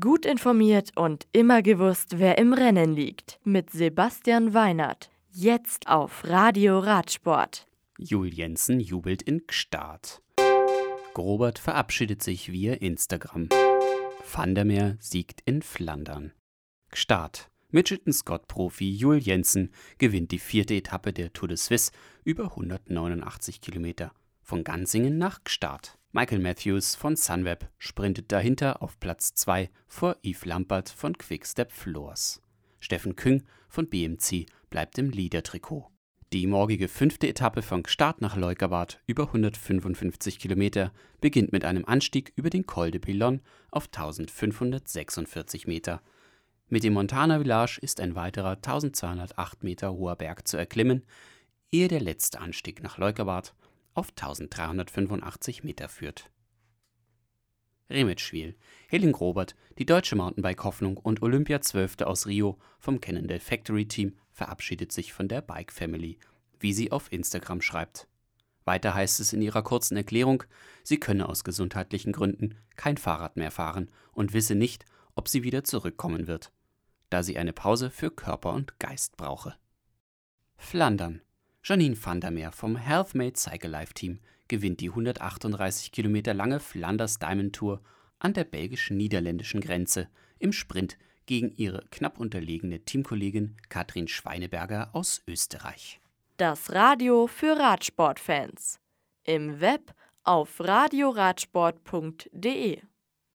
Gut informiert und immer gewusst, wer im Rennen liegt. Mit Sebastian Weinert. Jetzt auf Radio Radsport. Jul Jensen jubelt in Gstaad. Grobert verabschiedet sich via Instagram. Van der Meer siegt in Flandern. Gstaad. Mitchelton-Scott-Profi Jul Jensen gewinnt die vierte Etappe der Tour de Suisse über 189 Kilometer. Von Gansingen nach Gstaad. Michael Matthews von Sunweb sprintet dahinter auf Platz 2 vor Yves Lampert von Quickstep Floors. Steffen Küng von BMC bleibt im Leader-Trikot. Die morgige fünfte Etappe von Start nach Leukerbad über 155 Kilometer beginnt mit einem Anstieg über den Col de Pilon auf 1546 Meter. Mit dem Montana Village ist ein weiterer 1208 Meter hoher Berg zu erklimmen, ehe der letzte Anstieg nach Leukerbad auf 1385 Meter führt. Remitschwil. Helen Grobert, die deutsche Mountainbike-Hoffnung und Olympia-Zwölfte aus Rio vom Cannondale Factory Team, verabschiedet sich von der Bike Family, wie sie auf Instagram schreibt. Weiter heißt es in ihrer kurzen Erklärung, sie könne aus gesundheitlichen Gründen kein Fahrrad mehr fahren und wisse nicht, ob sie wieder zurückkommen wird, da sie eine Pause für Körper und Geist brauche. Flandern. Janine van der Meer vom Healthmade Cycle Life Team gewinnt die 138 Kilometer lange Flanders Diamond Tour an der belgisch-niederländischen Grenze im Sprint gegen ihre knapp unterlegene Teamkollegin Katrin Schweineberger aus Österreich. Das Radio für Radsportfans. Im Web auf radioradsport.de